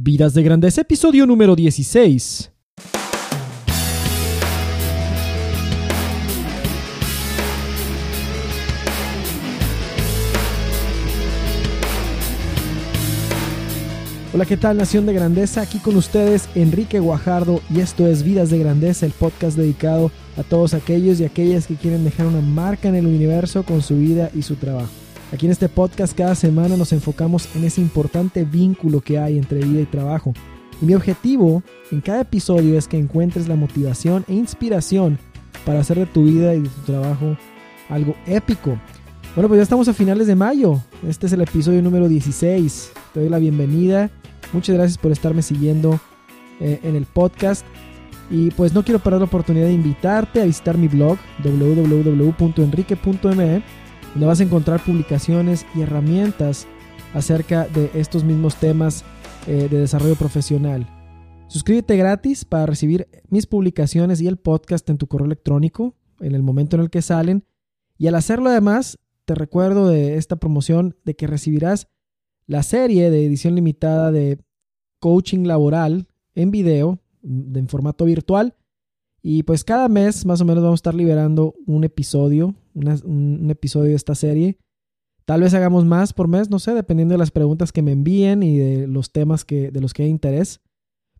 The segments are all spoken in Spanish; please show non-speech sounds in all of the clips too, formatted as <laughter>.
Vidas de Grandeza, episodio número 16. Hola, ¿qué tal Nación de Grandeza? Aquí con ustedes Enrique Guajardo y esto es Vidas de Grandeza, el podcast dedicado a todos aquellos y aquellas que quieren dejar una marca en el universo con su vida y su trabajo. Aquí en este podcast cada semana nos enfocamos en ese importante vínculo que hay entre vida y trabajo. Y mi objetivo en cada episodio es que encuentres la motivación e inspiración para hacer de tu vida y de tu trabajo algo épico. Bueno, pues ya estamos a finales de mayo. Este es el episodio número 16. Te doy la bienvenida. Muchas gracias por estarme siguiendo eh, en el podcast. Y pues no quiero perder la oportunidad de invitarte a visitar mi blog www.enrique.me, donde vas a encontrar publicaciones y herramientas acerca de estos mismos temas eh, de desarrollo profesional. Suscríbete gratis para recibir mis publicaciones y el podcast en tu correo electrónico en el momento en el que salen. Y al hacerlo además, te recuerdo de esta promoción de que recibirás la serie de edición limitada de coaching laboral en video, en formato virtual. Y pues cada mes más o menos vamos a estar liberando un episodio, un episodio de esta serie. Tal vez hagamos más por mes, no sé, dependiendo de las preguntas que me envíen y de los temas de los que hay interés.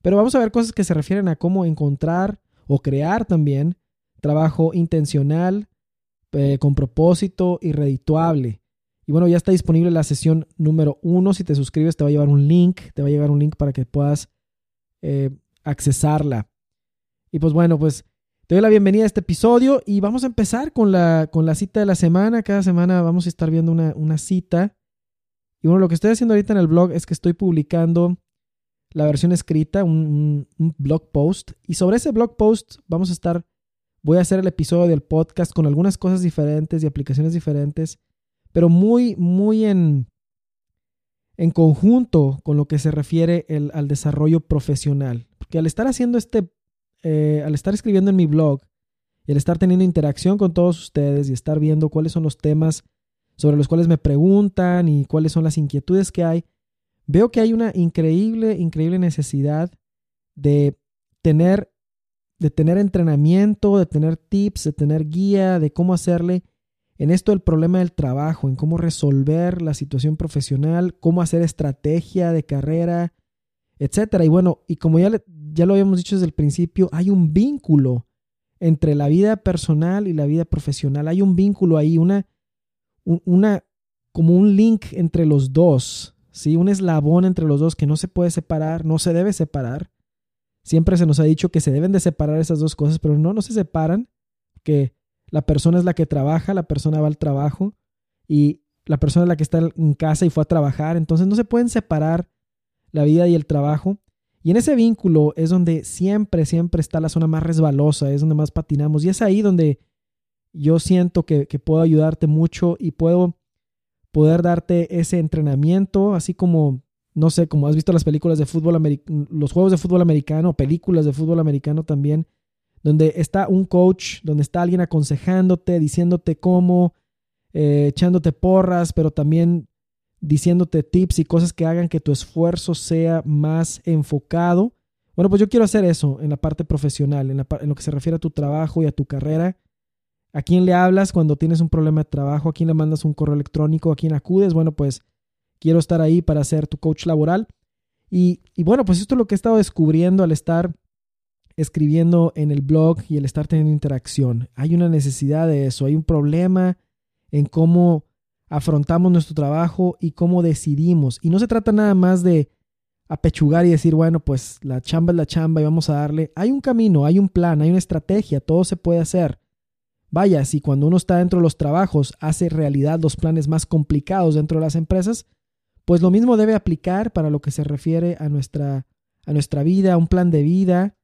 Pero vamos a ver cosas que se refieren a cómo encontrar o crear también trabajo intencional, eh, con propósito y redituable. Y bueno, ya está disponible la sesión número uno. Si te suscribes, te va a llevar un link. Te va a llevar un link para que puedas eh, accesarla. Y pues bueno, pues te doy la bienvenida a este episodio y vamos a empezar con la, con la cita de la semana. Cada semana vamos a estar viendo una, cita. Y bueno, lo que estoy haciendo ahorita en el blog es que estoy publicando la versión escrita, un blog post. Y sobre ese blog post vamos a estar Voy a hacer el episodio del podcast con algunas cosas diferentes y aplicaciones diferentes, pero muy, muy en, en conjunto con lo que se refiere al desarrollo profesional. Porque al estar haciendo este, eh, al estar escribiendo en mi blog y al estar teniendo interacción con todos ustedes y estar viendo cuáles son los temas sobre los cuales me preguntan y cuáles son las inquietudes que hay, veo que hay una increíble, increíble necesidad de tener de tener entrenamiento, de tener tips, de tener guía, de cómo hacerle en esto el problema del trabajo, en cómo resolver la situación profesional, cómo hacer estrategia de carrera, etcétera. Y bueno, y como ya, ya lo habíamos dicho desde el principio, hay un vínculo entre la vida personal y la vida profesional. Hay un vínculo ahí, una, una como un link entre los dos, ¿sí? Un eslabón entre los dos que no se puede separar, no se debe separar. Siempre se nos ha dicho que se deben de separar esas dos cosas, pero no, no se separan, que la persona es la que trabaja, la persona va al trabajo y la persona es la que está en casa y fue a trabajar, entonces no se pueden separar la vida y el trabajo. Y en ese vínculo es donde siempre, siempre está la zona más resbalosa, es donde más patinamos. Y es ahí donde yo siento que, puedo ayudarte mucho y puedo poder darte ese entrenamiento, así como no sé, como has visto las películas de fútbol americano, los juegos de fútbol americano, películas de fútbol americano también, donde está un coach, donde está alguien aconsejándote, diciéndote cómo, eh, echándote porras, pero también diciéndote tips y cosas que hagan que tu esfuerzo sea más enfocado. Bueno, pues yo quiero hacer eso en la parte profesional, en, en lo que se refiere a tu trabajo y a tu carrera. ¿A quién le hablas cuando tienes un problema de trabajo? ¿A quién le mandas un correo electrónico? ¿A quién acudes? Bueno, pues quiero estar ahí para ser tu coach laboral. Y, bueno, pues esto es lo que he estado descubriendo al estar escribiendo en el blog y el estar teniendo interacción. Hay una necesidad de eso, hay un problema en cómo afrontamos nuestro trabajo y cómo decidimos. Y no se trata nada más de apechugar y decir, bueno, pues la chamba es la chamba y vamos a darle. Hay un camino, hay un plan, hay una estrategia, todo se puede hacer. Vaya, si cuando uno está dentro de los trabajos hace realidad los planes más complicados dentro de las empresas, pues lo mismo debe aplicar para lo que se refiere a nuestra, a nuestra vida, a un plan de vida,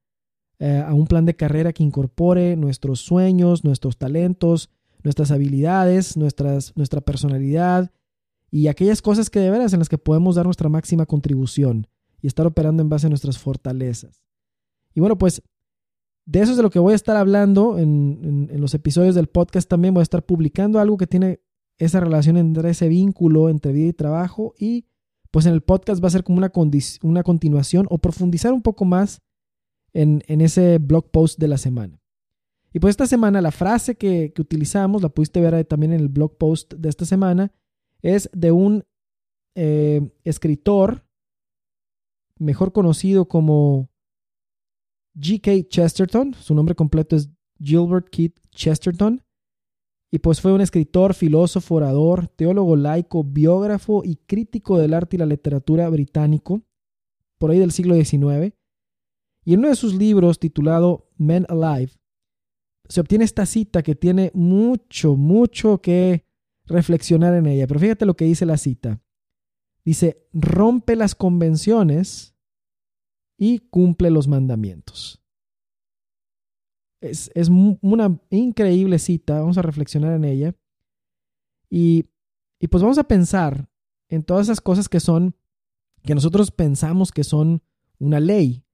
eh, a un plan de carrera que incorpore nuestros sueños, nuestros talentos, nuestras habilidades, nuestras, nuestra personalidad y aquellas cosas que de veras en las que podemos dar nuestra máxima contribución y estar operando en base a nuestras fortalezas. Y bueno, pues de eso es de lo que voy a estar hablando en, en, los episodios del podcast. También voy a estar publicando algo que tiene esa relación entre ese vínculo entre vida y trabajo y pues en el podcast va a ser como una, una continuación o profundizar un poco más en, ese blog post de la semana. Y pues esta semana la frase que, utilizamos, la pudiste ver también en el blog post de esta semana, es de un eh, escritor mejor conocido como G.K. Chesterton. Su nombre completo es Gilbert Keith Chesterton. Y pues fue un escritor, filósofo, orador, teólogo laico, biógrafo y crítico del arte y la literatura británico, por ahí del siglo XIX. Y en uno de sus libros titulado Men Alive, se obtiene esta cita que tiene mucho, mucho que reflexionar en ella. Pero fíjate lo que dice la cita. Dice, rompe las convenciones y cumple los mandamientos. Es, una increíble cita, vamos a reflexionar en ella. Y, y pues vamos a pensar en todas esas cosas que son, que nosotros pensamos que son una ley,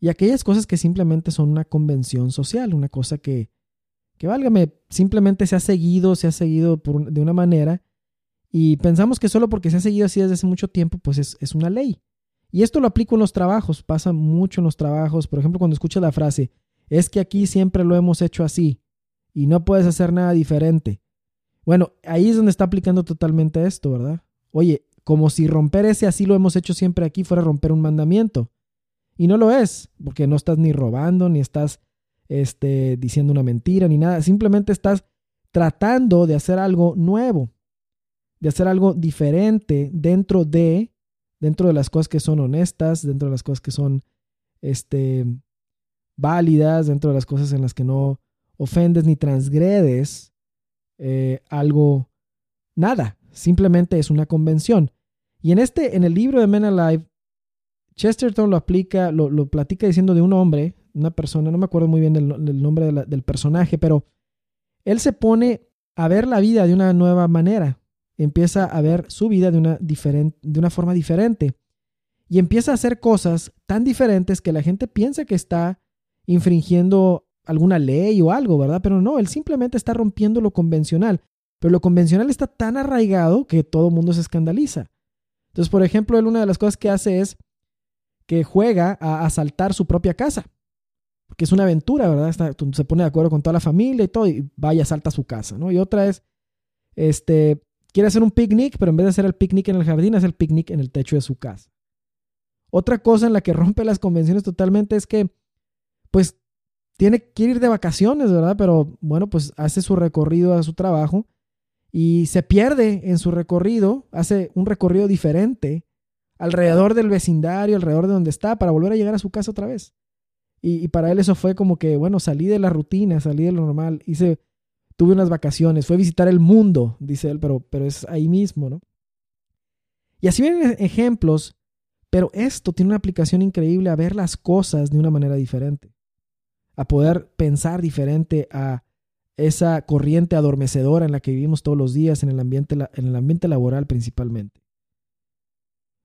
y aquellas cosas que simplemente son una convención social, una cosa que, que válgame, simplemente se ha seguido, se ha seguido por, de una manera, y pensamos que solo porque se ha seguido así desde hace mucho tiempo, pues es, es una ley. Y esto lo aplico en los trabajos, pasa mucho en los trabajos. Por ejemplo, cuando escuchas la frase, es que aquí siempre lo hemos hecho así y no puedes hacer nada diferente. Bueno, ahí es donde está aplicando totalmente esto, ¿verdad? Oye, como si romper ese así lo hemos hecho siempre aquí fuera romper un mandamiento. Y no lo es, porque no estás ni robando, ni estás este, diciendo una mentira, ni nada. Simplemente estás tratando de hacer algo nuevo, de hacer algo diferente dentro de, dentro de las cosas que son honestas, dentro de las cosas que son, este, válidas, dentro de las cosas en las que no ofendes ni transgredes eh, algo, nada, simplemente es una convención. Y en este, en el libro de Men Alive, Chesterton lo aplica, lo, lo platica diciendo de un hombre, una persona, no me acuerdo muy bien del, nombre del personaje, pero él se pone a ver la vida de una nueva manera, empieza a ver su vida de una, de una forma diferente y empieza a hacer cosas tan diferentes que la gente piensa que está infringiendo alguna ley o algo, ¿verdad? Pero no, él simplemente está rompiendo lo convencional. Pero lo convencional está tan arraigado que todo el mundo se escandaliza. Entonces, por ejemplo, él una de las cosas que hace es que juega a asaltar su propia casa. Porque es una aventura, ¿verdad? se pone de acuerdo con toda la familia y todo, y vaya, asalta su casa, ¿no? Y otra es, este, quiere hacer un picnic, pero en vez de hacer el picnic en el jardín, hace el picnic en el techo de su casa. Otra cosa en la que <laughs> rompe las convenciones totalmente es que pues tiene que ir de vacaciones, ¿verdad? Pero bueno, pues hace su recorrido a su trabajo y se pierde en su recorrido, hace un recorrido diferente alrededor del vecindario, alrededor de donde está, para volver a llegar a su casa otra vez. Y, para él eso fue como que, bueno, salí de la rutina, salí de lo normal, hice, tuve unas vacaciones, fue a visitar el mundo, dice él, pero, pero es ahí mismo, ¿no? Y así vienen ejemplos, pero esto tiene una aplicación increíble a ver las cosas de una manera diferente a poder pensar diferente a esa corriente adormecedora en la que vivimos todos los días en el ambiente, en el ambiente laboral principalmente.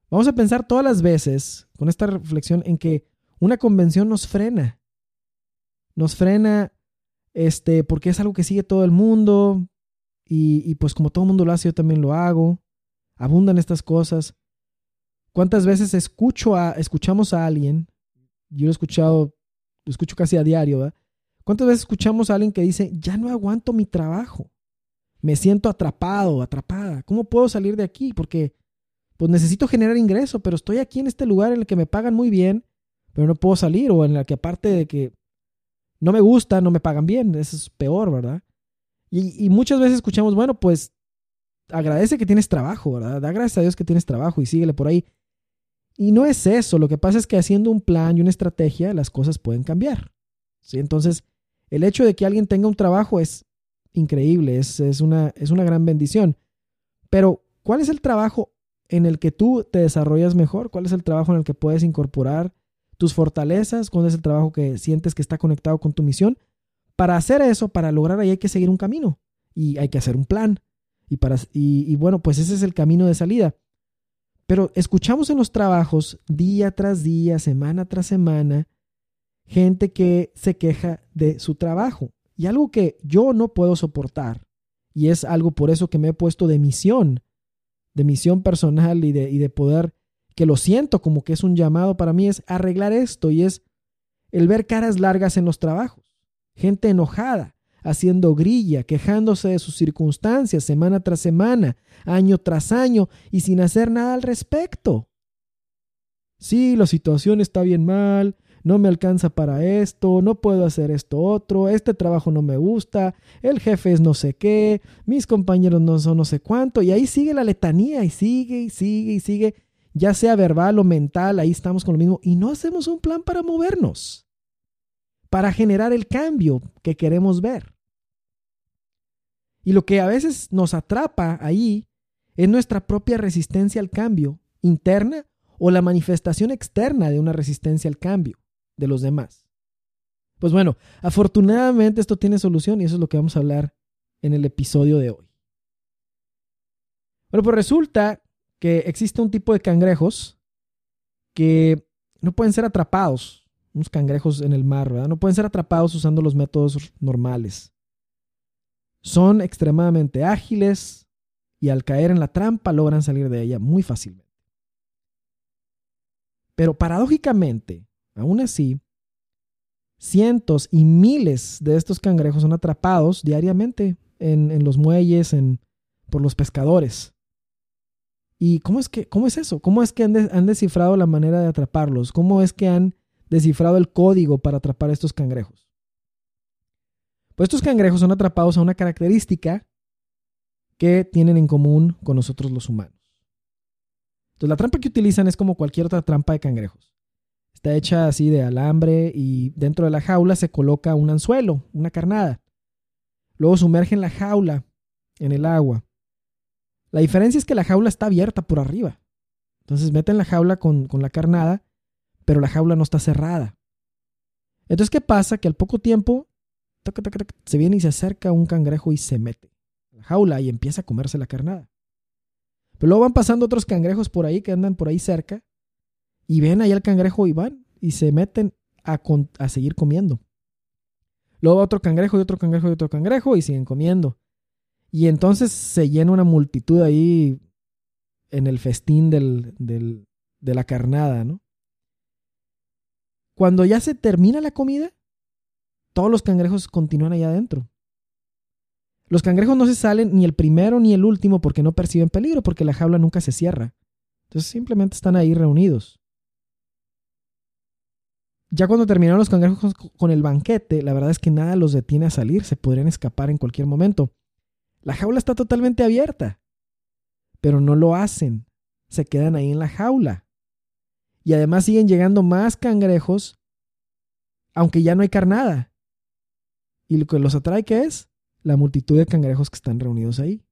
Vamos a pensar todas las veces con esta reflexión en que una convención nos frena. Nos frena este, porque es algo que sigue todo el mundo y, y pues como todo el mundo lo hace, yo también lo hago. Abundan estas cosas. ¿Cuántas veces escucho a, escuchamos a alguien? Yo lo he escuchado lo escucho casi a diario, ¿verdad? ¿Cuántas veces escuchamos a alguien que dice, ya no aguanto mi trabajo? Me siento atrapado, atrapada. ¿Cómo puedo salir de aquí? Porque pues necesito generar ingreso, pero estoy aquí en este lugar en el que me pagan muy bien, pero no puedo salir, o en el que aparte de que no me gusta, no me pagan bien. Eso es peor, ¿verdad? Y, muchas veces escuchamos, bueno, pues agradece que tienes trabajo, ¿verdad? Da gracias a Dios que tienes trabajo y síguele por ahí. Y no es eso, lo que pasa es que haciendo un plan y una estrategia las cosas pueden cambiar. ¿sí? Entonces, el hecho de que alguien tenga un trabajo es increíble, es, una, es una gran bendición. Pero, ¿cuál es el trabajo en el que tú te desarrollas mejor? ¿Cuál es el trabajo en el que puedes incorporar tus fortalezas? ¿Cuál es el trabajo que sientes que está conectado con tu misión? Para hacer eso, para lograr ahí hay que seguir un camino y hay que hacer un plan. Y, para, y bueno, pues ese es el camino de salida. Pero escuchamos en los trabajos día tras día, semana tras semana, gente que se queja de su trabajo. Y algo que yo no puedo soportar, y es algo por eso que me he puesto de misión, de misión personal y de, y de poder que lo siento como que es un llamado para mí, es arreglar esto y es el ver caras largas en los trabajos, gente enojada, haciendo grilla, quejándose de sus circunstancias semana tras semana, año tras año y sin hacer nada al respecto. Sí, la situación está bien mal, no me alcanza para esto, no puedo hacer esto otro, este trabajo no me gusta, el jefe es no sé qué, mis compañeros no son no sé cuánto, y ahí sigue la letanía y sigue y sigue y sigue, ya sea verbal o mental, ahí estamos con lo mismo, y no hacemos un plan para movernos, para generar el cambio que queremos ver. Y lo que a veces nos atrapa ahí es nuestra propia resistencia al cambio interna o la manifestación externa de una resistencia al cambio de los demás. Pues bueno, afortunadamente esto tiene solución y eso es lo que vamos a hablar en el episodio de hoy. Bueno, pues resulta que existe un tipo de cangrejos que no pueden ser atrapados, unos cangrejos en el mar, ¿verdad? No pueden ser atrapados usando los métodos normales. Son extremadamente ágiles y al caer en la trampa logran salir de ella muy fácilmente. Pero paradójicamente, Aún así, cientos y miles de estos cangrejos son atrapados diariamente en, los muelles, en, por los pescadores. ¿Y cómo es, que, cómo es eso? ¿Cómo es que han, han descifrado la manera de atraparlos? ¿Cómo es que han descifrado el código para atrapar a estos cangrejos? Pues estos cangrejos son atrapados a una característica que tienen en común con nosotros los humanos. Entonces la trampa que utilizan es como cualquier otra trampa de cangrejos. Está hecha así de alambre y dentro de la jaula se coloca un anzuelo, una carnada. Luego sumergen la jaula en el agua. La diferencia es que la jaula está abierta por arriba. Entonces meten la jaula con, con la carnada, pero la jaula no está cerrada. Entonces, ¿qué pasa? Que al poco tiempo se viene y se acerca un cangrejo y se mete a la jaula y empieza a comerse la carnada. Pero luego van pasando otros cangrejos por ahí que andan por ahí cerca y ven ahí al cangrejo y van y se meten a, a seguir comiendo. Luego otro cangrejo y otro cangrejo y otro cangrejo y siguen comiendo. Y entonces se llena una multitud ahí en el festín de la carnada, ¿no? Cuando ya se termina la comida, todos los cangrejos continúan allá adentro. Los cangrejos no se salen ni el primero ni el último porque no perciben peligro, porque la jaula nunca se cierra. Entonces simplemente están ahí reunidos. Ya cuando terminaron los cangrejos con el banquete, la verdad es que nada los detiene a salir, se podrían escapar en cualquier momento. La jaula está totalmente abierta, pero no lo hacen, se quedan ahí en la jaula. Y además siguen llegando más cangrejos, aunque ya no hay carnada. Y lo que los atrae, ¿qué es? La multitud de cangrejos que están reunidos ahí.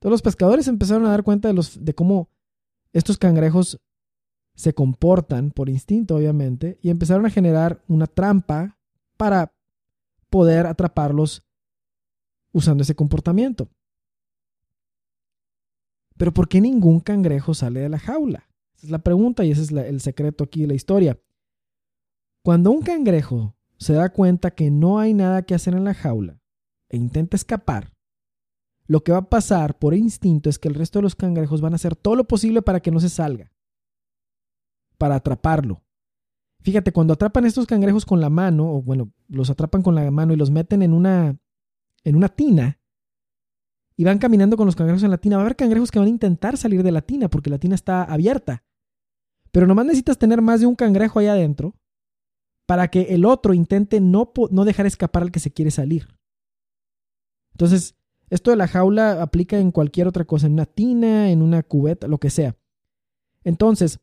Todos los pescadores empezaron a dar cuenta de, los, de cómo estos cangrejos se comportan por instinto, obviamente, y empezaron a generar una trampa para poder atraparlos usando ese comportamiento. Pero ¿por qué ningún cangrejo sale de la jaula? Esa es la pregunta y ese es el secreto aquí de la historia. Cuando un cangrejo se da cuenta que no hay nada que hacer en la jaula e intenta escapar, lo que va a pasar por instinto es que el resto de los cangrejos van a hacer todo lo posible para que no se salga para atraparlo. Fíjate, cuando atrapan estos cangrejos con la mano, o bueno, los atrapan con la mano y los meten en una, en una tina, y van caminando con los cangrejos en la tina, va a haber cangrejos que van a intentar salir de la tina porque la tina está abierta. Pero nomás necesitas tener más de un cangrejo ahí adentro para que el otro intente no, no dejar escapar al que se quiere salir. Entonces, esto de la jaula aplica en cualquier otra cosa, en una tina, en una cubeta, lo que sea. Entonces,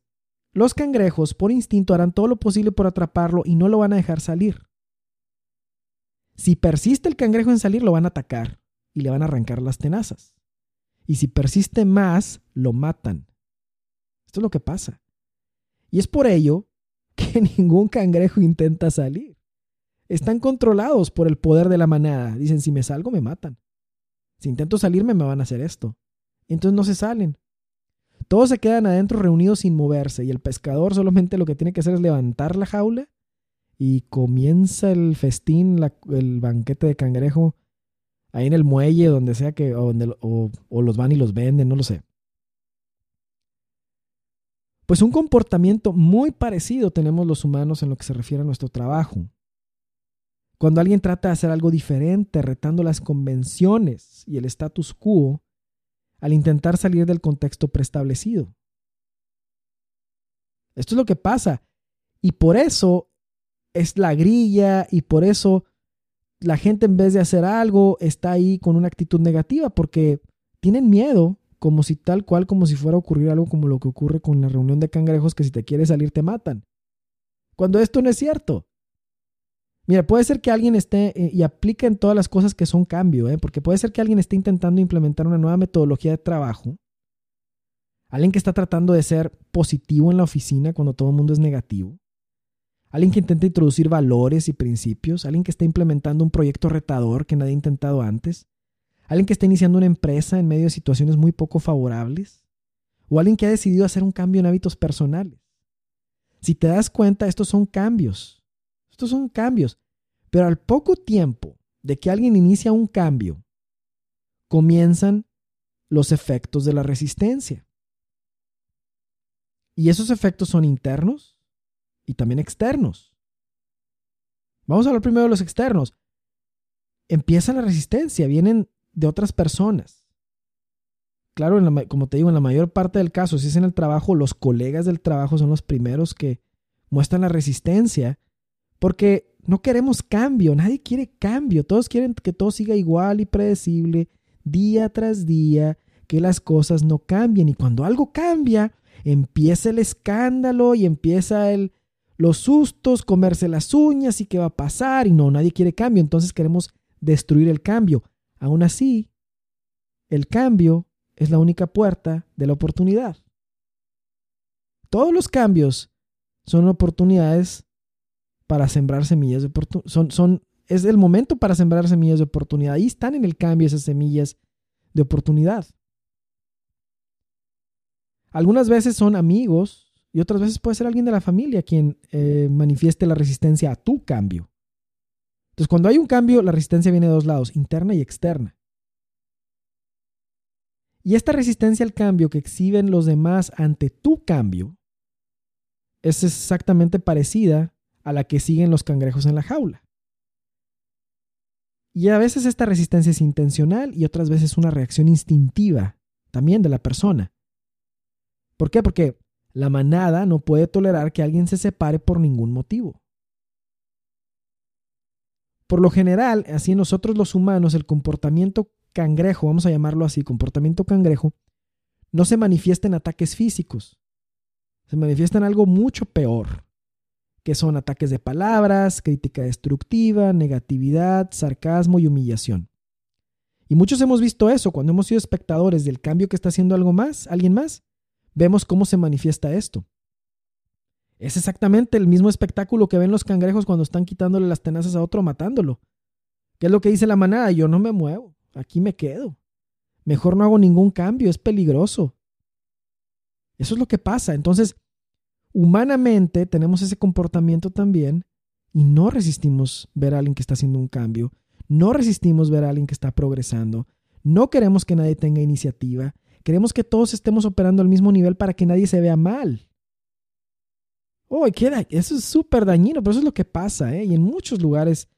los cangrejos, por instinto, harán todo lo posible por atraparlo y no lo van a dejar salir. Si persiste el cangrejo en salir, lo van a atacar y le van a arrancar las tenazas. Y si persiste más, lo matan. Esto es lo que pasa. Y es por ello <laughs> que ningún cangrejo intenta salir. Están controlados por el poder de la manada. Dicen, si me salgo, me matan. Si intento salirme, me van a hacer esto. Entonces no se salen. Todos se quedan adentro reunidos sin moverse y el pescador solamente lo que tiene que hacer es levantar la jaula y comienza el festín, el banquete de cangrejo ahí en el muelle, donde sea que, o, o los van y los venden, no lo sé. Pues un comportamiento muy parecido tenemos los humanos en lo que se refiere a nuestro trabajo. Cuando alguien trata de hacer algo diferente, retando las convenciones y el status quo, al intentar salir del contexto preestablecido. Esto es lo que pasa. Y por eso es la grilla y por eso la gente en vez de hacer algo está ahí con una actitud negativa porque tienen miedo como si tal cual como si fuera a ocurrir algo como lo que ocurre con la reunión de cangrejos que si te quieres salir te matan. Cuando esto no es cierto. Mira, puede ser que alguien esté eh, y aplique en todas las cosas que son cambio, ¿eh? porque puede ser que alguien esté intentando implementar una nueva metodología de trabajo. Alguien que está tratando de ser positivo en la oficina cuando todo el mundo es negativo. Alguien que intenta introducir valores y principios. Alguien que está implementando un proyecto retador que nadie ha intentado antes. Alguien que está iniciando una empresa en medio de situaciones muy poco favorables. O alguien que ha decidido hacer un cambio en hábitos personales. Si te das cuenta, estos son cambios estos son cambios. Pero al poco tiempo de que alguien inicia un cambio, comienzan los efectos de la resistencia. Y esos efectos son internos y también externos. Vamos a hablar primero de los externos. Empieza la resistencia, vienen de otras personas. Claro, como te digo, en la mayor parte del caso, si es en el trabajo, los colegas del trabajo son los primeros que muestran la resistencia porque no queremos cambio, nadie quiere cambio, todos quieren que todo siga igual y predecible día tras día, que las cosas no cambien y cuando algo cambia, empieza el escándalo y empieza el, los sustos, comerse las uñas y qué va a pasar y no, nadie quiere cambio, entonces queremos destruir el cambio. Aún así, el cambio es la única puerta de la oportunidad. Todos los cambios son oportunidades para sembrar semillas de oportunidad. Son, son, es el momento para sembrar semillas de oportunidad. Ahí están en el cambio esas semillas de oportunidad. Algunas veces son amigos y otras veces puede ser alguien de la familia quien eh, manifieste la resistencia a tu cambio. Entonces, cuando hay un cambio, la resistencia viene de dos lados, interna y externa. Y esta resistencia al cambio que exhiben los demás ante tu cambio es exactamente parecida a la que siguen los cangrejos en la jaula. Y a veces esta resistencia es intencional y otras veces una reacción instintiva también de la persona. ¿Por qué? Porque la manada no puede tolerar que alguien se separe por ningún motivo. Por lo general, así nosotros los humanos, el comportamiento cangrejo, vamos a llamarlo así, comportamiento cangrejo, no se manifiesta en ataques físicos, se manifiesta en algo mucho peor, que son ataques de palabras, crítica destructiva, negatividad, sarcasmo y humillación. Y muchos hemos visto eso cuando hemos sido espectadores del cambio que está haciendo algo más, alguien más. Vemos cómo se manifiesta esto. Es exactamente el mismo espectáculo que ven los cangrejos cuando están quitándole las tenazas a otro matándolo. ¿Qué es lo que dice la manada? Yo no me muevo, aquí me quedo. Mejor no hago ningún cambio, es peligroso. Eso es lo que pasa. Entonces, humanamente tenemos ese comportamiento también y no resistimos ver a alguien que está haciendo un cambio, no resistimos ver a alguien que está progresando, no queremos que nadie tenga iniciativa, queremos que todos estemos operando al mismo nivel para que nadie se vea mal. Oh, queda, eso es súper dañino, pero eso es lo que pasa, ¿eh? Y en muchos lugares,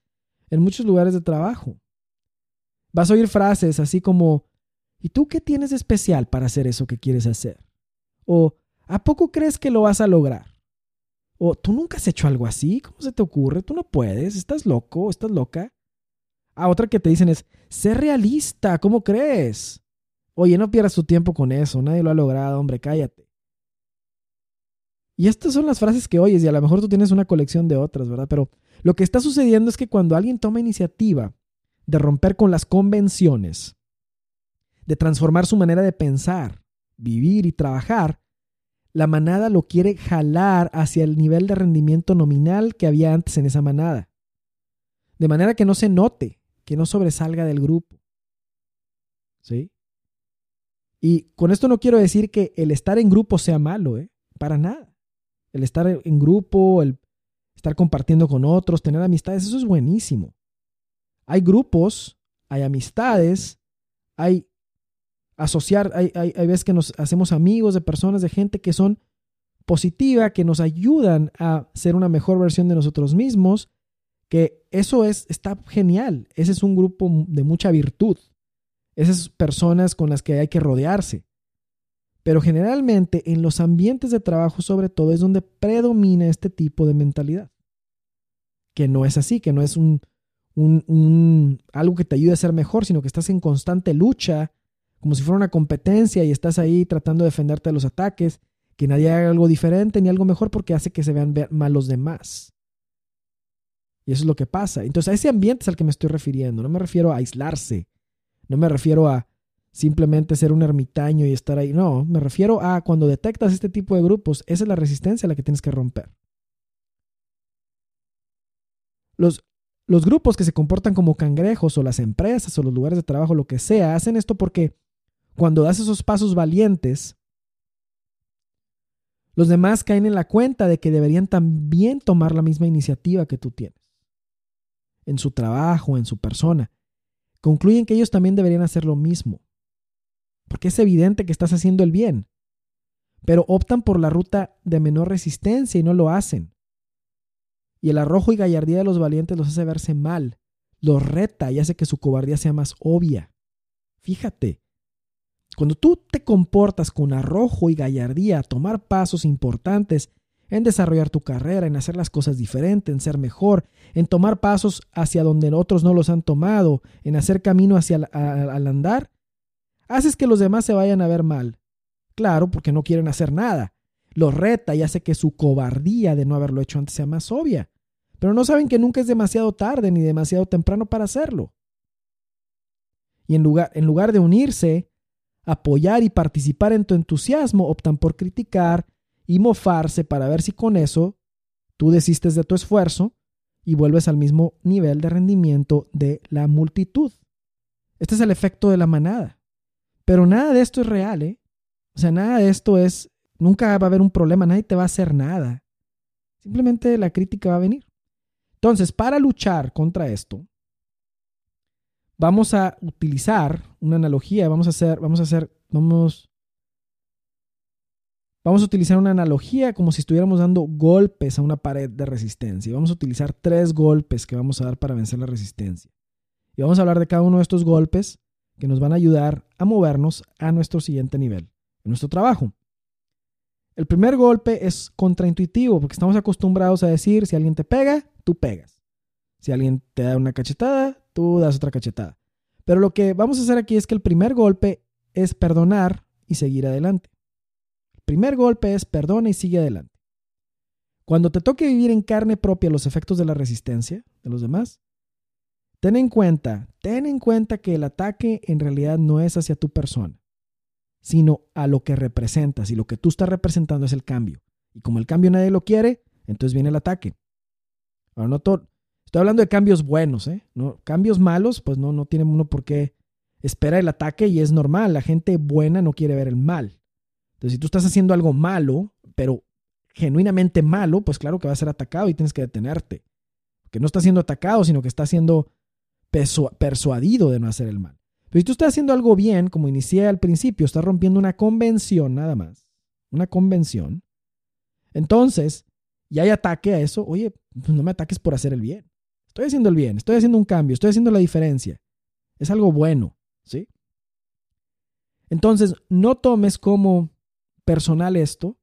en muchos lugares de trabajo. Vas a oír frases así como, ¿y tú qué tienes de especial para hacer eso que quieres hacer? O, ¿A poco crees que lo vas a lograr? O tú nunca has hecho algo así, ¿cómo se te ocurre? Tú no puedes, estás loco, estás loca. A otra que te dicen es, sé realista, ¿cómo crees? Oye, no pierdas tu tiempo con eso, nadie lo ha logrado, hombre, cállate. Y estas son las frases que oyes y a lo mejor tú tienes una colección de otras, ¿verdad? Pero lo que está sucediendo es que cuando alguien toma iniciativa de romper con las convenciones, de transformar su manera de pensar, vivir y trabajar, la manada lo quiere jalar hacia el nivel de rendimiento nominal que había antes en esa manada. De manera que no se note, que no sobresalga del grupo. ¿Sí? Y con esto no quiero decir que el estar en grupo sea malo, ¿eh? Para nada. El estar en grupo, el estar compartiendo con otros, tener amistades, eso es buenísimo. Hay grupos, hay amistades, hay asociar, hay, hay, veces que nos hacemos amigos de personas, de gente que son positiva, que nos ayudan a ser una mejor versión de nosotros mismos, que eso es, está genial. Ese es un grupo de mucha virtud. Esas personas con las que hay que rodearse. Pero generalmente en los ambientes de trabajo sobre todo es donde predomina este tipo de mentalidad. Que no es así, que no es un, un, algo que te ayude a ser mejor, sino que estás en constante lucha, como si fuera una competencia y estás ahí tratando de defenderte de los ataques, que nadie haga algo diferente ni algo mejor porque hace que se vean mal los demás. Y eso es lo que pasa. Entonces a ese ambiente es al que me estoy refiriendo. No me refiero a aislarse. No me refiero a simplemente ser un ermitaño y estar ahí. No, me refiero a cuando detectas este tipo de grupos, esa es la resistencia a la que tienes que romper. Los, los grupos que se comportan como cangrejos o las empresas o los lugares de trabajo, lo que sea, hacen esto porque cuando das esos pasos valientes, los demás caen en la cuenta de que deberían también tomar la misma iniciativa que tú tienes en su trabajo, en su persona. Concluyen que ellos también deberían hacer lo mismo, porque es evidente que estás haciendo el bien, pero optan por la ruta de menor resistencia y no lo hacen. Y el arrojo y gallardía de los valientes los hace verse mal, los reta y hace que su cobardía sea más obvia. Fíjate, cuando tú te comportas con arrojo y gallardía a tomar pasos importantes en desarrollar tu carrera, en hacer las cosas diferentes, en ser mejor, en tomar pasos hacia donde otros no los han tomado, en hacer camino hacia el, al andar, haces que los demás se vayan a ver mal. Claro, porque no quieren hacer nada los reta y hace que su cobardía de no haberlo hecho antes sea más obvia. Pero no saben que nunca es demasiado tarde ni demasiado temprano para hacerlo. Y en lugar, en lugar de unirse, apoyar y participar en tu entusiasmo, optan por criticar y mofarse para ver si con eso tú desistes de tu esfuerzo y vuelves al mismo nivel de rendimiento de la multitud. Este es el efecto de la manada. Pero nada de esto es real, ¿eh? O sea, nada de esto es Nunca va a haber un problema, nadie te va a hacer nada. Simplemente la crítica va a venir. Entonces, para luchar contra esto, vamos a utilizar una analogía, vamos a hacer, vamos a hacer, vamos, vamos a utilizar una analogía como si estuviéramos dando golpes a una pared de resistencia. Vamos a utilizar tres golpes que vamos a dar para vencer la resistencia. Y vamos a hablar de cada uno de estos golpes que nos van a ayudar a movernos a nuestro siguiente nivel, en nuestro trabajo. El primer golpe es contraintuitivo porque estamos acostumbrados a decir, si alguien te pega, tú pegas. Si alguien te da una cachetada, tú das otra cachetada. Pero lo que vamos a hacer aquí es que el primer golpe es perdonar y seguir adelante. Primer golpe es perdona y sigue adelante. Cuando te toque vivir en carne propia los efectos de la resistencia de los demás, ten en cuenta, ten en cuenta que el ataque en realidad no es hacia tu persona sino a lo que representas. Y lo que tú estás representando es el cambio. Y como el cambio nadie lo quiere, entonces viene el ataque. Ahora, no estoy hablando de cambios buenos, ¿eh? ¿No? Cambios malos, pues no, no tiene uno por qué esperar el ataque y es normal. La gente buena no quiere ver el mal. Entonces, si tú estás haciendo algo malo, pero genuinamente malo, pues claro que va a ser atacado y tienes que detenerte. Porque no está siendo atacado, sino que está siendo persuadido de no hacer el mal. Pero si tú estás haciendo algo bien, como inicié al principio, estás rompiendo una convención nada más, una convención, entonces, y hay ataque a eso, oye, pues no me ataques por hacer el bien. Estoy haciendo el bien, estoy haciendo un cambio, estoy haciendo la diferencia. Es algo bueno, ¿sí? Entonces, no tomes como personal esto,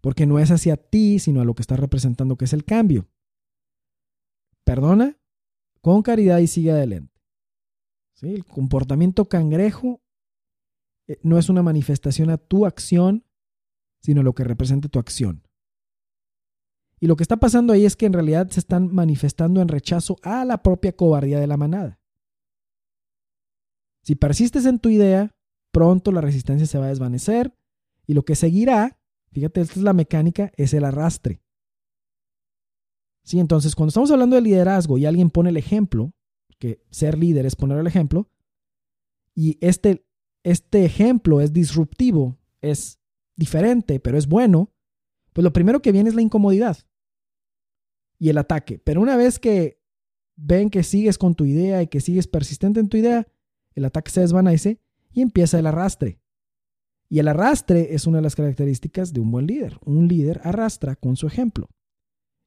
porque no es hacia ti, sino a lo que estás representando, que es el cambio. Perdona con caridad y sigue adelante. El comportamiento cangrejo eh, no es una manifestación a tu acción, sino lo que representa tu acción. Y lo que está pasando ahí es que en realidad se están manifestando en rechazo a la propia cobardía de la manada. Si persistes en tu idea, pronto la resistencia se va a desvanecer y lo que seguirá, fíjate, esta es la mecánica, es el arrastre. Sí, entonces cuando estamos hablando de liderazgo y alguien pone el ejemplo, que ser líder es poner el ejemplo, y este, este ejemplo es disruptivo, es diferente, pero es bueno, pues lo primero que viene es la incomodidad y el ataque. Pero una vez que ven que sigues con tu idea y que sigues persistente en tu idea, el ataque se desvanece y empieza el arrastre. Y el arrastre es una de las características de un buen líder. Un líder arrastra con su ejemplo.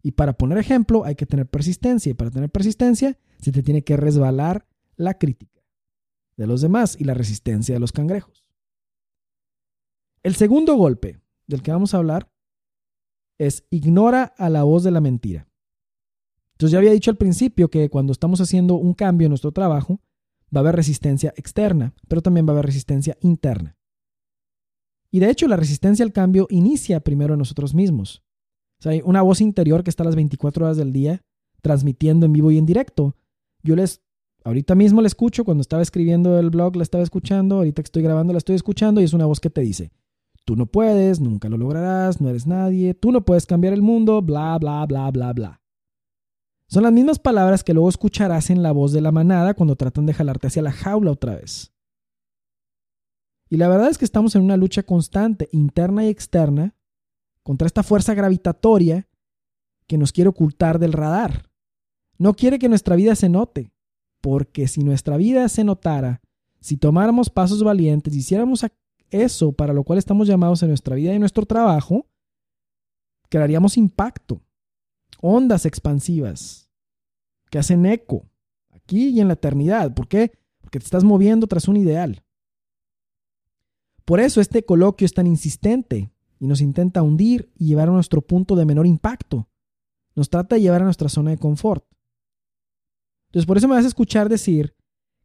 Y para poner ejemplo hay que tener persistencia. Y para tener persistencia se te tiene que resbalar la crítica de los demás y la resistencia de los cangrejos. El segundo golpe del que vamos a hablar es ignora a la voz de la mentira. Entonces ya había dicho al principio que cuando estamos haciendo un cambio en nuestro trabajo, va a haber resistencia externa, pero también va a haber resistencia interna. Y de hecho la resistencia al cambio inicia primero en nosotros mismos. O sea, hay una voz interior que está las 24 horas del día transmitiendo en vivo y en directo. Yo les, ahorita mismo la escucho, cuando estaba escribiendo el blog la estaba escuchando, ahorita que estoy grabando la estoy escuchando y es una voz que te dice, tú no puedes, nunca lo lograrás, no eres nadie, tú no puedes cambiar el mundo, bla, bla, bla, bla, bla. Son las mismas palabras que luego escucharás en la voz de la manada cuando tratan de jalarte hacia la jaula otra vez. Y la verdad es que estamos en una lucha constante, interna y externa, contra esta fuerza gravitatoria que nos quiere ocultar del radar. No quiere que nuestra vida se note, porque si nuestra vida se notara, si tomáramos pasos valientes, hiciéramos eso para lo cual estamos llamados en nuestra vida y en nuestro trabajo, crearíamos impacto, ondas expansivas que hacen eco aquí y en la eternidad. ¿Por qué? Porque te estás moviendo tras un ideal. Por eso este coloquio es tan insistente y nos intenta hundir y llevar a nuestro punto de menor impacto. Nos trata de llevar a nuestra zona de confort. Entonces por eso me vas a escuchar decir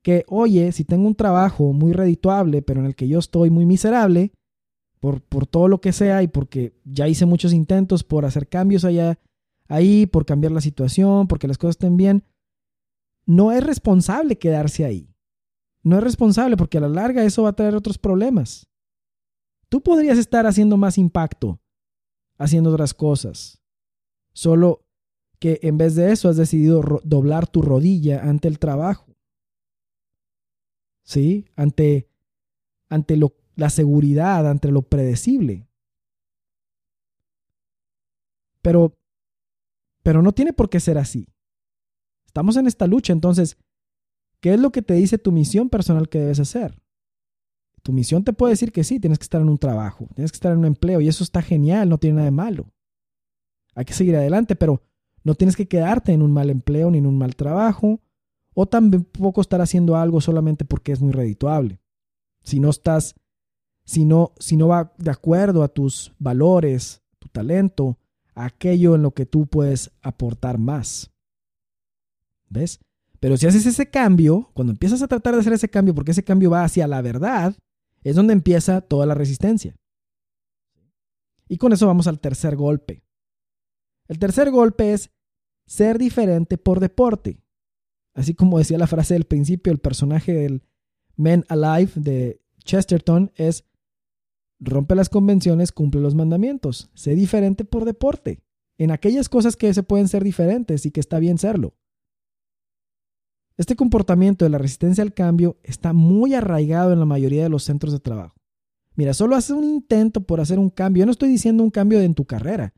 que, oye, si tengo un trabajo muy redituable, pero en el que yo estoy muy miserable, por, por todo lo que sea y porque ya hice muchos intentos por hacer cambios allá, ahí, por cambiar la situación, porque las cosas estén bien, no es responsable quedarse ahí. No es responsable porque a la larga eso va a traer otros problemas. Tú podrías estar haciendo más impacto, haciendo otras cosas. Solo que en vez de eso has decidido doblar tu rodilla ante el trabajo. ¿Sí? Ante, ante lo, la seguridad, ante lo predecible. Pero, pero no tiene por qué ser así. Estamos en esta lucha, entonces, ¿qué es lo que te dice tu misión personal que debes hacer? Tu misión te puede decir que sí, tienes que estar en un trabajo, tienes que estar en un empleo y eso está genial, no tiene nada de malo. Hay que seguir adelante, pero no tienes que quedarte en un mal empleo ni en un mal trabajo o tampoco estar haciendo algo solamente porque es muy redituable. Si no estás, si no, si no va de acuerdo a tus valores, tu talento, aquello en lo que tú puedes aportar más. ¿Ves? Pero si haces ese cambio, cuando empiezas a tratar de hacer ese cambio, porque ese cambio va hacia la verdad, es donde empieza toda la resistencia. Y con eso vamos al tercer golpe. El tercer golpe es ser diferente por deporte. Así como decía la frase del principio, el personaje del Men Alive de Chesterton es rompe las convenciones, cumple los mandamientos. Sé diferente por deporte. En aquellas cosas que se pueden ser diferentes y que está bien serlo. Este comportamiento de la resistencia al cambio está muy arraigado en la mayoría de los centros de trabajo. Mira, solo hace un intento por hacer un cambio. Yo no estoy diciendo un cambio en tu carrera.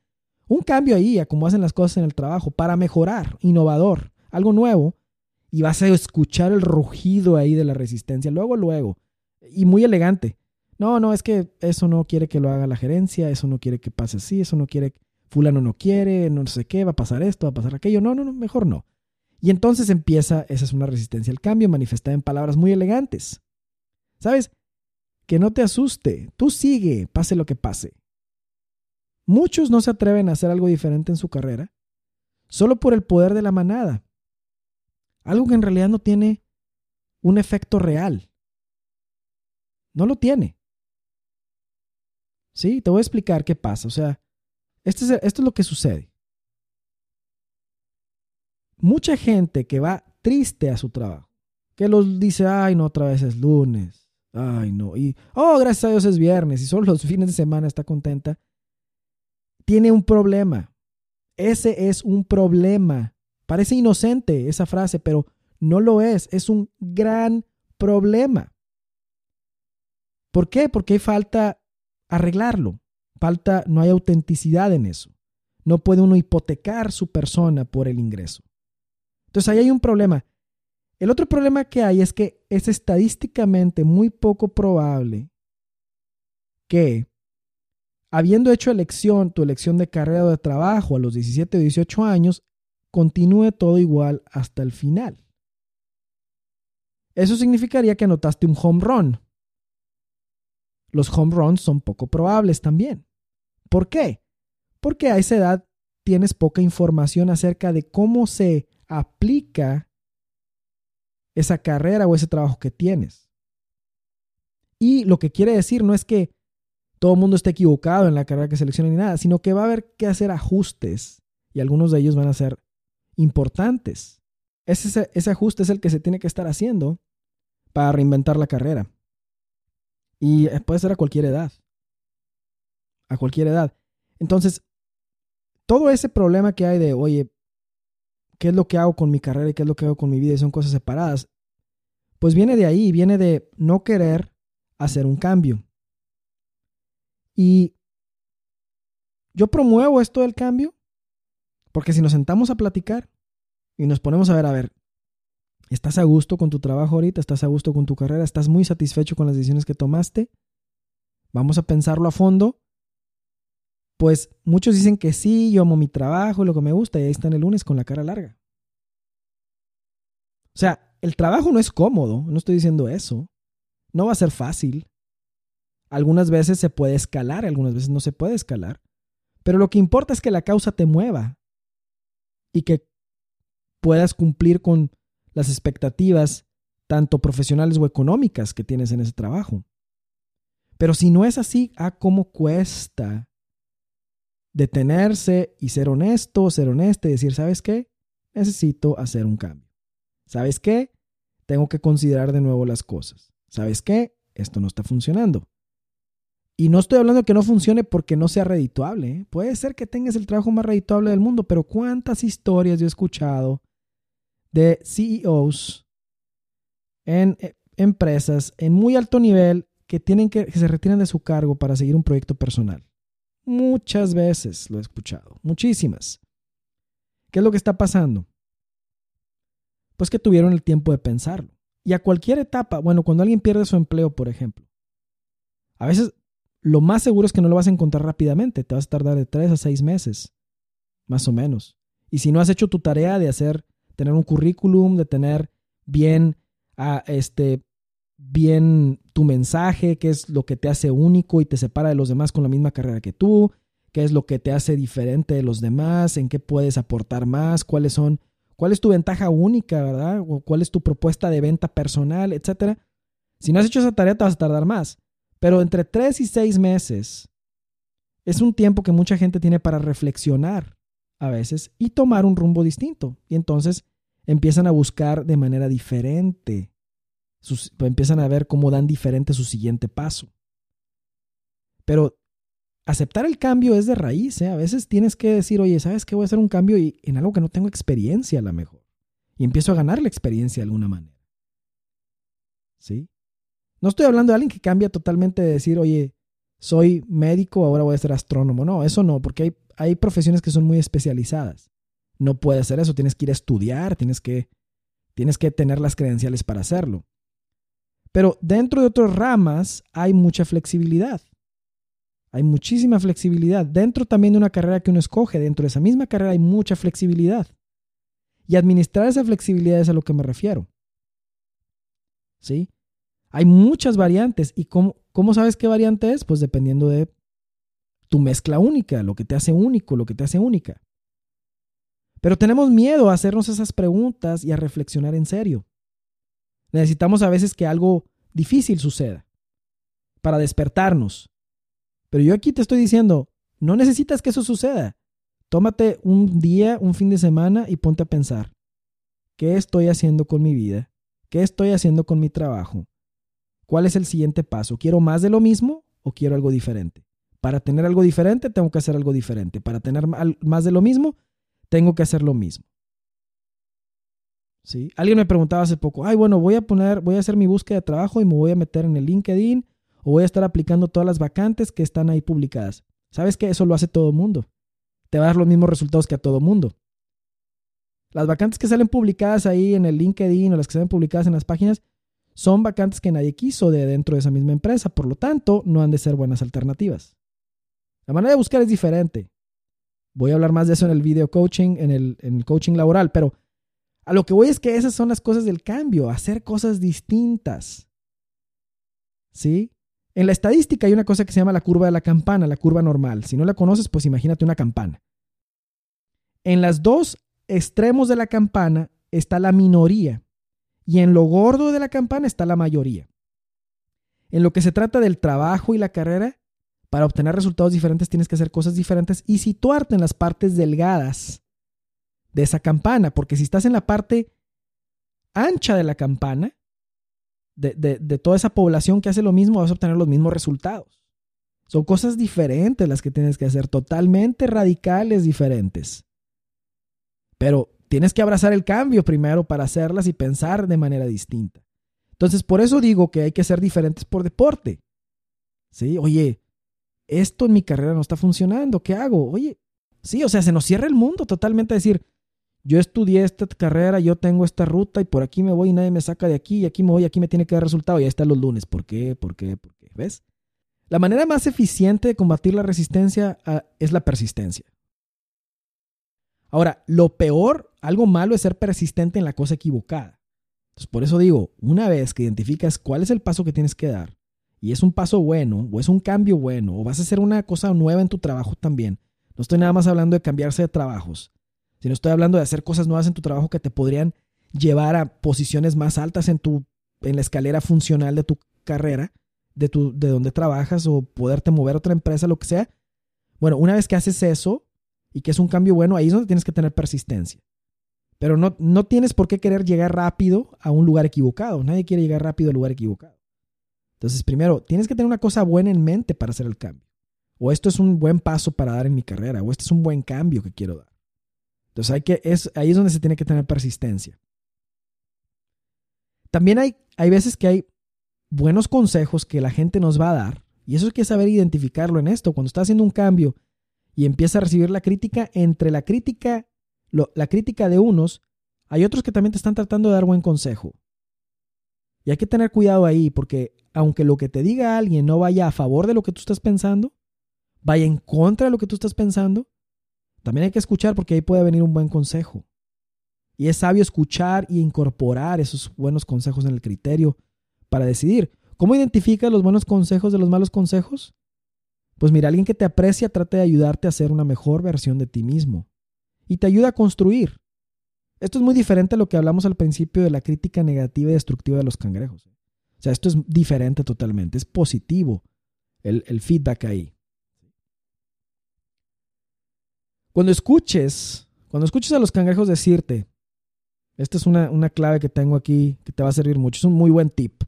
Un cambio ahí a cómo hacen las cosas en el trabajo para mejorar, innovador, algo nuevo. Y vas a escuchar el rugido ahí de la resistencia. Luego, luego. Y muy elegante. No, no, es que eso no quiere que lo haga la gerencia, eso no quiere que pase así, eso no quiere, fulano no quiere, no sé qué, va a pasar esto, va a pasar aquello. No, no, no, mejor no. Y entonces empieza, esa es una resistencia al cambio manifestada en palabras muy elegantes. ¿Sabes? Que no te asuste, tú sigue, pase lo que pase. Muchos no se atreven a hacer algo diferente en su carrera solo por el poder de la manada. Algo que en realidad no tiene un efecto real. No lo tiene. Sí, te voy a explicar qué pasa. O sea, esto es, esto es lo que sucede mucha gente que va triste a su trabajo, que los dice, ay, no, otra vez es lunes, ay, no, y, oh, gracias a Dios es viernes, y solo <laughs> los fines de semana está contenta, tiene un problema. Ese es un problema. Parece inocente esa frase, pero no lo es, es un gran problema. ¿Por qué? Porque falta arreglarlo. Falta, no hay autenticidad en eso. No puede uno hipotecar su persona por el ingreso. Entonces ahí hay un problema. El otro problema que hay es que es estadísticamente muy poco probable que habiendo hecho elección, tu elección de carrera o de trabajo a los 17 o 18 años, continúe todo igual hasta el final. Eso significaría que anotaste un home run. Los home runs son poco probables también. ¿Por qué? Porque a esa edad tienes poca información acerca de cómo se aplica esa carrera o ese trabajo que tienes. Y lo que quiere decir no es que todo el mundo esté equivocado en la carrera que selecciona ni nada, sino que va a haber que hacer ajustes y algunos de ellos van a ser importantes. Ese, ese ajuste es el que se tiene que estar haciendo para reinventar la carrera. Y eh, puede ser a cualquier edad. A cualquier edad. Entonces, todo ese problema que hay de, oye, ¿qué es lo que hago con mi carrera y qué es lo que hago con mi vida? Y son cosas separadas. Pues viene de ahí, viene de no querer hacer un cambio. Y yo promuevo esto del cambio porque si nos sentamos a platicar y nos ponemos a ver, a ver, ¿estás a gusto con tu trabajo ahorita? ¿Estás a gusto con tu carrera? ¿Estás muy satisfecho con las decisiones que tomaste? Vamos a pensarlo a fondo. Pues muchos dicen que sí, yo amo mi trabajo, lo que me gusta, y ahí están el lunes con la cara larga. O sea, el trabajo no es cómodo, no estoy diciendo eso. No va a ser fácil. Algunas veces se puede escalar, algunas veces no se puede escalar. Pero lo que importa es que la causa te mueva y que puedas cumplir con las expectativas, tanto profesionales o económicas, que tienes en ese trabajo. Pero si no es así, ¿a ah, cómo cuesta detenerse y ser honesto, ser honesto y decir, ¿sabes qué? Necesito hacer un cambio. ¿Sabes qué? Tengo que considerar de nuevo las cosas. ¿Sabes qué? Esto no está funcionando. Y no estoy hablando de que no funcione porque no sea redituable. ¿eh? Puede ser que tengas el trabajo más redituable del mundo, pero ¿cuántas historias yo he escuchado de CEOs en eh, empresas en muy alto nivel que tienen que, que se retiran de su cargo para seguir un proyecto personal? Muchas veces lo he escuchado, muchísimas. ¿Qué es lo que está pasando? Pues que tuvieron el tiempo de pensarlo. Y a cualquier etapa, bueno, cuando alguien pierde su empleo, por ejemplo, a veces lo más seguro es que no lo vas a encontrar rápidamente, te vas a tardar de tres a seis meses, más o menos. Y si no has hecho tu tarea de hacer, tener un currículum, de tener bien, ah, este, bien tu mensaje, qué es lo que te hace único y te separa de los demás con la misma carrera que tú, qué es lo que te hace diferente de los demás, en qué puedes aportar más, cuáles son, cuál es tu ventaja única, ¿verdad? O cuál es tu propuesta de venta personal, etcétera. Si no has hecho esa tarea, te vas a tardar más. Pero entre tres y seis meses es un tiempo que mucha gente tiene para reflexionar a veces y tomar un rumbo distinto. Y entonces empiezan a buscar de manera diferente. Empiezan a ver cómo dan diferente su siguiente paso. Pero aceptar el cambio es de raíz. ¿eh? A veces tienes que decir, oye, ¿sabes qué? Voy a hacer un cambio y en algo que no tengo experiencia a lo mejor. Y empiezo a ganar la experiencia de alguna manera. ¿Sí? No estoy hablando de alguien que cambia totalmente de decir, oye, soy médico, ahora voy a ser astrónomo. No, eso no, porque hay, hay profesiones que son muy especializadas. No puedes hacer eso, tienes que ir a estudiar, tienes que, tienes que tener las credenciales para hacerlo. Pero dentro de otras ramas hay mucha flexibilidad. Hay muchísima flexibilidad. Dentro también de una carrera que uno escoge, dentro de esa misma carrera hay mucha flexibilidad. Y administrar esa flexibilidad es a lo que me refiero. ¿Sí? Hay muchas variantes. ¿Y cómo, cómo sabes qué variante es? Pues dependiendo de tu mezcla única, lo que te hace único, lo que te hace única. Pero tenemos miedo a hacernos esas preguntas y a reflexionar en serio. Necesitamos a veces que algo difícil suceda para despertarnos. Pero yo aquí te estoy diciendo, no necesitas que eso suceda. Tómate un día, un fin de semana y ponte a pensar, ¿qué estoy haciendo con mi vida? ¿Qué estoy haciendo con mi trabajo? ¿Cuál es el siguiente paso? ¿Quiero más de lo mismo o quiero algo diferente? Para tener algo diferente, tengo que hacer algo diferente. Para tener más de lo mismo, tengo que hacer lo mismo. Alguien me preguntaba hace poco, ay, bueno, voy a poner, voy a hacer mi búsqueda de trabajo y me voy a meter en el LinkedIn o voy a estar aplicando todas las vacantes que están ahí publicadas. ¿Sabes que Eso lo hace todo el mundo. Te va a dar los mismos resultados que a todo mundo. Las vacantes que salen publicadas ahí en el LinkedIn o las que salen publicadas en las páginas son vacantes que nadie quiso de dentro de esa misma empresa, por lo tanto, no han de ser buenas alternativas. La manera de buscar es diferente. Voy a hablar más de eso en el video coaching, en el coaching laboral, pero a lo que voy es que esas son las cosas del cambio, hacer cosas distintas. ¿Sí? En la estadística hay una cosa que se llama la curva de la campana, la curva normal. Si no la conoces, pues imagínate una campana. En las dos extremos de la campana está la minoría y en lo gordo de la campana está la mayoría. En lo que se trata del trabajo y la carrera, para obtener resultados diferentes tienes que hacer cosas diferentes y situarte en las partes delgadas de esa campana, porque si estás en la parte ancha de la campana, de, toda esa población que hace lo mismo, vas a obtener los mismos resultados. Son cosas diferentes las que tienes que hacer, totalmente radicales diferentes. Pero tienes que abrazar el cambio primero para hacerlas y pensar de manera distinta. Entonces, por eso digo que hay que ser diferentes por deporte. ¿Sí? Oye, esto en mi carrera no está funcionando, ¿qué hago? Oye, sí, o sea, se nos cierra el mundo totalmente a decir, yo estudié esta carrera, yo tengo esta ruta y por aquí me voy y nadie me saca de aquí y aquí me voy, aquí me tiene que dar resultado y ahí están los lunes. ¿Por qué? ¿Por qué? ¿Por qué? ¿Ves? La manera más eficiente de combatir la resistencia ah, es la persistencia. Ahora, lo peor, algo malo es ser persistente en la cosa equivocada. Entonces, por eso digo, una vez que identificas cuál es el paso que tienes que dar, y es un paso bueno, o es un cambio bueno, o vas a hacer una cosa nueva en tu trabajo también, no estoy nada más hablando de cambiarse de trabajos, si no estoy hablando de hacer cosas nuevas en tu trabajo que te podrían llevar a posiciones más altas en, tu, en la escalera funcional de tu carrera, de, tu, de donde trabajas o poderte mover a otra empresa, lo que sea. Bueno, una vez que haces eso y que es un cambio bueno, ahí es donde tienes que tener persistencia. Pero no, no tienes por qué querer llegar rápido a un lugar equivocado. Nadie quiere llegar rápido al lugar equivocado. Entonces, primero, tienes que tener una cosa buena en mente para hacer el cambio. O esto es un buen paso para dar en mi carrera, o este es un buen cambio que quiero dar. Entonces hay que, es, ahí es donde se tiene que tener persistencia. También hay, hay veces que hay buenos consejos que la gente nos va a dar, y eso hay que saber identificarlo en esto. Cuando está haciendo un cambio y empieza a recibir la crítica, entre la crítica, la crítica de unos, hay otros que también te están tratando de dar buen consejo. Y hay que tener cuidado ahí, porque aunque lo que te diga alguien no vaya a favor de lo que tú estás pensando, vaya en contra de lo que tú estás pensando, también hay que escuchar porque ahí puede venir un buen consejo. Y es sabio escuchar y incorporar esos buenos consejos en el criterio para decidir. ¿Cómo identificas los buenos consejos de los malos consejos? Pues mira, alguien que te aprecia trata de ayudarte a ser una mejor versión de ti mismo y te ayuda a construir. Esto es muy diferente a lo que hablamos al principio de la crítica negativa y destructiva de los cangrejos. O sea, esto es diferente totalmente, es positivo el, el feedback ahí. Cuando escuches, cuando escuches a los cangrejos decirte, esta es una, una, clave que tengo aquí que te va a servir mucho, es un muy buen tip.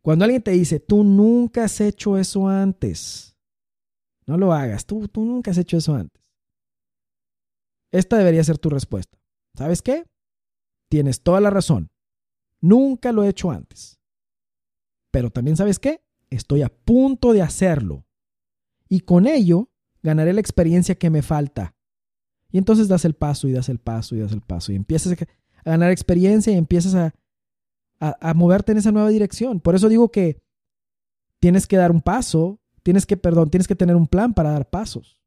Cuando alguien te dice, tú nunca has hecho eso antes, no lo hagas, tú, tú nunca has hecho eso antes. Esta debería ser tu respuesta. ¿Sabes qué? Tienes toda la razón. Nunca lo he hecho antes. Pero también sabes qué? Estoy a punto de hacerlo. Y con ello ganaré la experiencia que me falta. Y entonces das el paso y das el paso y das el paso y empiezas a ganar experiencia y empiezas a, a, moverte en esa nueva dirección. Por eso digo que tienes que dar un paso, tienes que, perdón, tienes que tener un plan para dar pasos.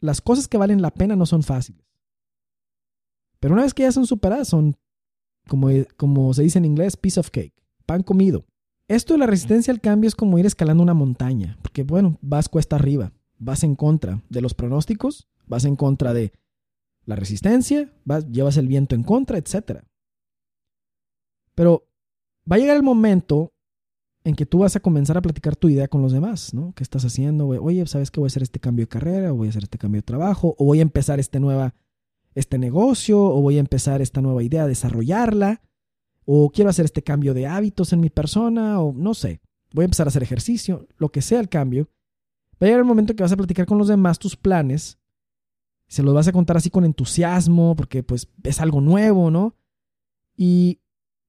Las cosas que valen la pena no son fáciles. Pero una vez que ya son superadas, son, como, como se dice en inglés, piece of cake, pan comido. Esto de la resistencia al cambio es como ir escalando una montaña, porque bueno, vas cuesta arriba vas en contra de los pronósticos, vas en contra de la resistencia, vas, llevas el viento en contra, etc. Pero va a llegar el momento en que tú vas a comenzar a platicar tu idea con los demás, ¿no? ¿Qué estás haciendo? Oye, ¿sabes que voy a hacer este cambio de carrera? ¿O voy a hacer este cambio de trabajo? ¿O voy a empezar este, nueva, este negocio? ¿O voy a empezar esta nueva idea, desarrollarla? ¿O quiero hacer este cambio de hábitos en mi persona? O no sé, voy a empezar a hacer ejercicio, lo que sea el cambio. Va a llegar el momento que vas a platicar con los demás tus planes, se los vas a contar así con entusiasmo, porque pues es algo nuevo, ¿no? Y,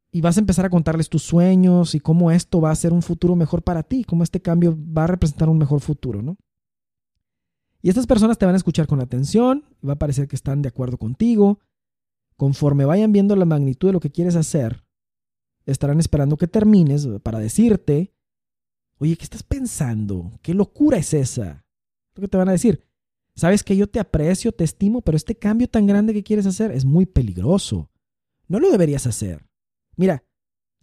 y vas a empezar a contarles tus sueños y cómo esto va a ser un futuro mejor para ti, cómo este cambio va a representar un mejor futuro, ¿no? Y estas personas te van a escuchar con atención, va a parecer que están de acuerdo contigo. Conforme vayan viendo la magnitud de lo que quieres hacer, estarán esperando que termines para decirte, oye, ¿qué estás pensando? ¿Qué locura es esa? Lo que te van a decir, sabes que yo te aprecio, te estimo, pero este cambio tan grande que quieres hacer es muy peligroso. No lo deberías hacer. Mira,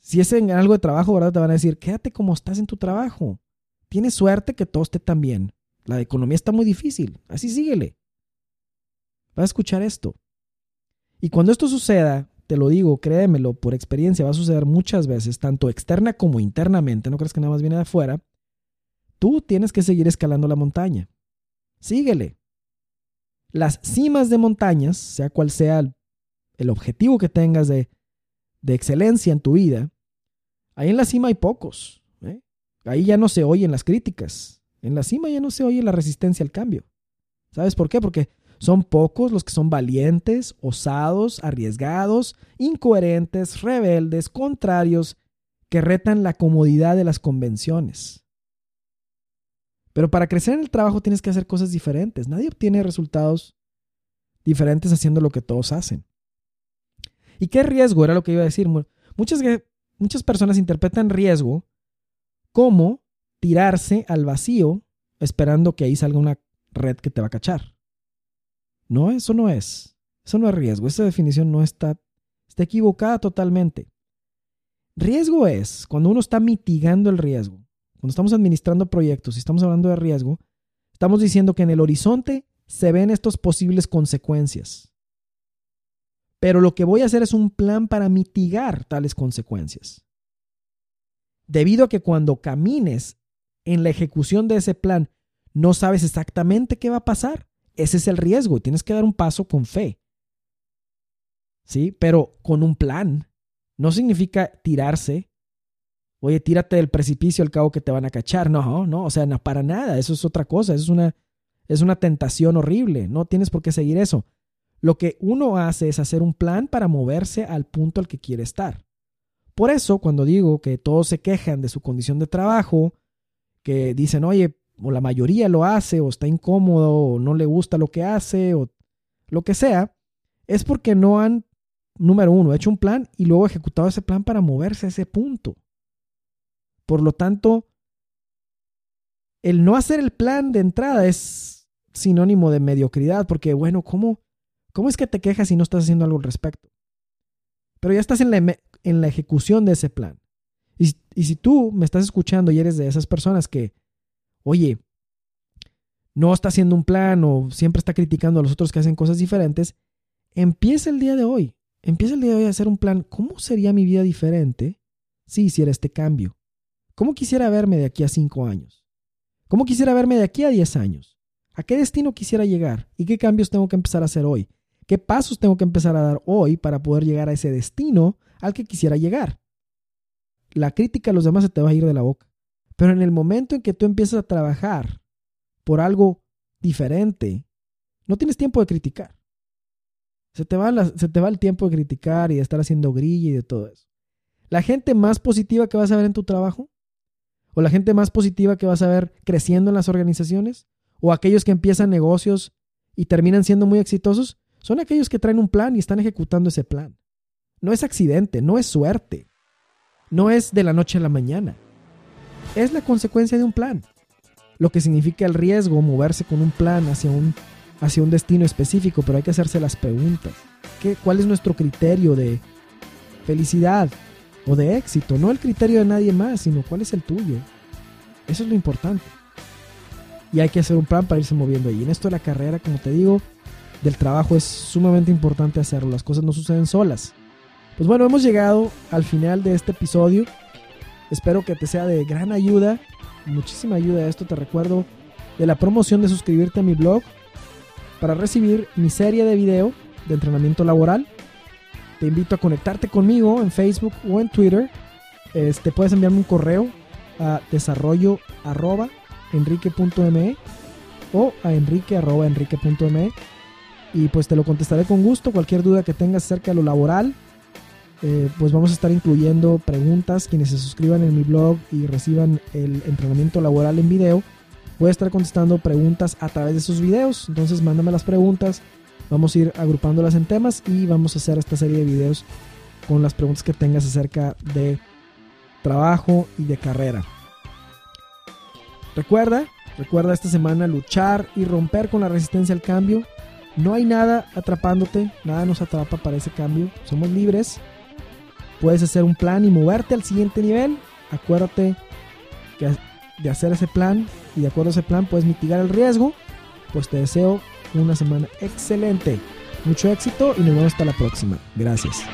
si es en algo de trabajo, ¿verdad? Te van a decir, quédate como estás en tu trabajo. Tienes suerte que todo esté tan bien. La economía está muy difícil. Así síguele. Vas a escuchar esto. Y cuando esto suceda, te lo digo, créemelo, por experiencia va a suceder muchas veces, tanto externa como internamente, no crees que nada más viene de afuera, tú tienes que seguir escalando la montaña. Síguele. Las cimas de montañas, sea cual sea el objetivo que tengas de, de excelencia en tu vida, ahí en la cima hay pocos. ¿eh? Ahí ya no se oyen las críticas. En la cima ya no se oye la resistencia al cambio. ¿Sabes por qué? Porque son pocos los que son valientes, osados, arriesgados, incoherentes, rebeldes, contrarios, que retan la comodidad de las convenciones. Pero para crecer en el trabajo tienes que hacer cosas diferentes. Nadie obtiene resultados diferentes haciendo lo que todos hacen. ¿Y qué riesgo? Era lo que iba a decir. Muchas, muchas personas interpretan riesgo como tirarse al vacío esperando que ahí salga una red que te va a cachar. No, eso no es. Eso no es riesgo. Esa definición no está, está equivocada totalmente. Riesgo es cuando uno está mitigando el riesgo. Cuando estamos administrando proyectos y estamos hablando de riesgo, estamos diciendo que en el horizonte se ven estas posibles consecuencias. Pero lo que voy a hacer es un plan para mitigar tales consecuencias. Debido a que cuando camines en la ejecución de ese plan no sabes exactamente qué va a pasar, ese es el riesgo y tienes que dar un paso con fe. ¿Sí? Pero con un plan. No significa tirarse. Oye, tírate del precipicio al cabo que te van a cachar. No, no, o sea, para nada. Eso es otra cosa. Eso es una, es una tentación horrible. No tienes por qué seguir eso. Lo que uno hace es hacer un plan para moverse al punto al que quiere estar. Por eso, cuando digo que todos se quejan de su condición de trabajo, que dicen, oye, o la mayoría lo hace, o está incómodo, o no le gusta lo que hace, o lo que sea, es porque no han, número uno, hecho un plan y luego ejecutado ese plan para moverse a ese punto. Por lo tanto, el no hacer el plan de entrada es sinónimo de mediocridad, porque bueno, ¿cómo, cómo es que te quejas si no estás haciendo algo al respecto? Pero ya estás en la, en la ejecución de ese plan. Y, y si tú me estás escuchando y eres de esas personas que oye, no está haciendo un plan o siempre está criticando a los otros que hacen cosas diferentes, empieza el día de hoy. Empieza el día de hoy a hacer un plan. ¿Cómo sería mi vida diferente si hiciera este cambio? ¿Cómo quisiera verme de aquí a cinco años? ¿Cómo quisiera verme de aquí a diez años? ¿A qué destino quisiera llegar? ¿Y qué cambios tengo que empezar a hacer hoy? ¿Qué pasos tengo que empezar a dar hoy para poder llegar a ese destino al que quisiera llegar? La crítica a los demás se te va a ir de la boca. Pero en el momento en que tú empiezas a trabajar por algo diferente, no tienes tiempo de criticar. Se te, va se te va el tiempo de criticar y de estar haciendo grilla y de todo eso. La gente más positiva que vas a ver en tu trabajo, o la gente más positiva que vas a ver creciendo en las organizaciones, o aquellos que empiezan negocios y terminan siendo muy exitosos, son aquellos que traen un plan y están ejecutando ese plan. No es accidente, no es suerte, no es de la noche a la mañana es la consecuencia de un plan. Lo que significa el riesgo, moverse con un plan hacia un, hacia un destino específico, pero hay que hacerse las preguntas. ¿Qué, ¿Cuál es nuestro criterio de felicidad o de éxito? No el criterio de nadie más, sino cuál es el tuyo. Eso es lo importante. Y hay que hacer un plan para irse moviendo ahí. En esto de la carrera, como te digo, del trabajo es sumamente importante hacerlo. Las cosas no suceden solas. Pues bueno, hemos llegado al final de este episodio. Espero que te sea de gran ayuda, muchísima ayuda esto. Te recuerdo de la promoción de suscribirte a mi blog para recibir mi serie de video de entrenamiento laboral. Te invito a conectarte conmigo en Facebook o en Twitter. Este, puedes enviarme un correo a desarrollo enrique.me o a enrique enrique.me y pues te lo contestaré con gusto. Cualquier duda que tengas acerca de lo laboral, eh, pues vamos a estar incluyendo preguntas. Quienes se suscriban en mi blog y reciban el entrenamiento laboral en video, voy a estar contestando preguntas a través de esos videos. Entonces, mándame las preguntas. Vamos a ir agrupándolas en temas y vamos a hacer esta serie de videos con las preguntas que tengas acerca de trabajo y de carrera. Recuerda, recuerda esta semana luchar y romper con la resistencia al cambio. No hay nada atrapándote, nada nos atrapa para ese cambio. Somos libres. Puedes hacer un plan y moverte al siguiente nivel. Acuérdate de hacer ese plan y de acuerdo a ese plan puedes mitigar el riesgo. Pues te deseo una semana excelente. Mucho éxito y nos vemos hasta la próxima. Gracias.